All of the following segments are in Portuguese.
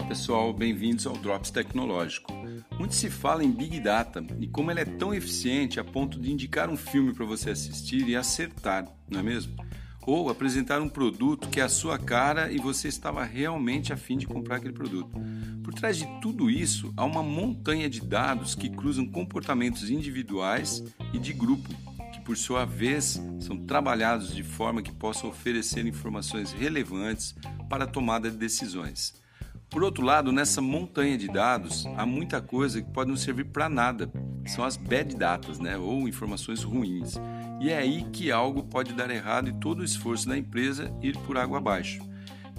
pessoal, bem-vindos ao Drops Tecnológico. Muito se fala em Big Data e como ela é tão eficiente a ponto de indicar um filme para você assistir e acertar, não é mesmo? Ou apresentar um produto que é a sua cara e você estava realmente afim de comprar aquele produto. Por trás de tudo isso, há uma montanha de dados que cruzam comportamentos individuais e de grupo, que por sua vez são trabalhados de forma que possam oferecer informações relevantes para a tomada de decisões. Por outro lado, nessa montanha de dados, há muita coisa que pode não servir para nada. São as bad datas, né? ou informações ruins. E é aí que algo pode dar errado e todo o esforço da empresa ir por água abaixo.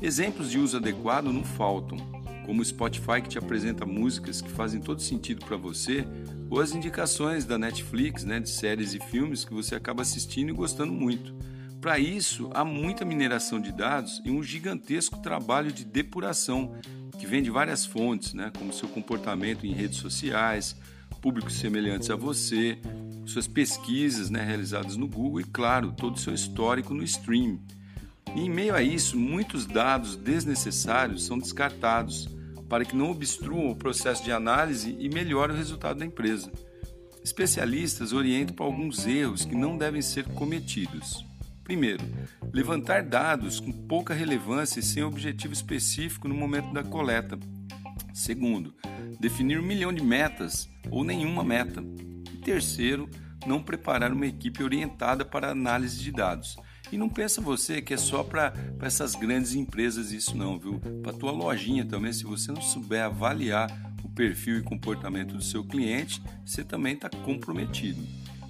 Exemplos de uso adequado não faltam, como o Spotify que te apresenta músicas que fazem todo sentido para você, ou as indicações da Netflix né, de séries e filmes que você acaba assistindo e gostando muito. Para isso, há muita mineração de dados e um gigantesco trabalho de depuração, que vem de várias fontes, né, como seu comportamento em redes sociais, públicos semelhantes a você, suas pesquisas né, realizadas no Google e, claro, todo o seu histórico no stream. E em meio a isso, muitos dados desnecessários são descartados para que não obstruam o processo de análise e melhore o resultado da empresa. Especialistas orientam para alguns erros que não devem ser cometidos. Primeiro, levantar dados com pouca relevância e sem objetivo específico no momento da coleta. Segundo, definir um milhão de metas ou nenhuma meta. E terceiro, não preparar uma equipe orientada para análise de dados. E não pensa você que é só para essas grandes empresas isso não, viu? Para tua lojinha também, se você não souber avaliar o perfil e comportamento do seu cliente, você também está comprometido.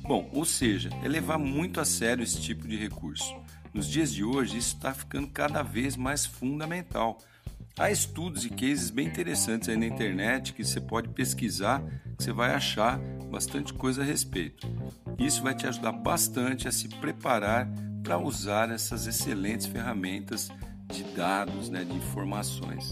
Bom, ou seja, é levar muito a sério esse tipo de recurso. Nos dias de hoje, isso está ficando cada vez mais fundamental. Há estudos e cases bem interessantes aí na internet que você pode pesquisar, que você vai achar bastante coisa a respeito. Isso vai te ajudar bastante a se preparar para usar essas excelentes ferramentas de dados, né, de informações.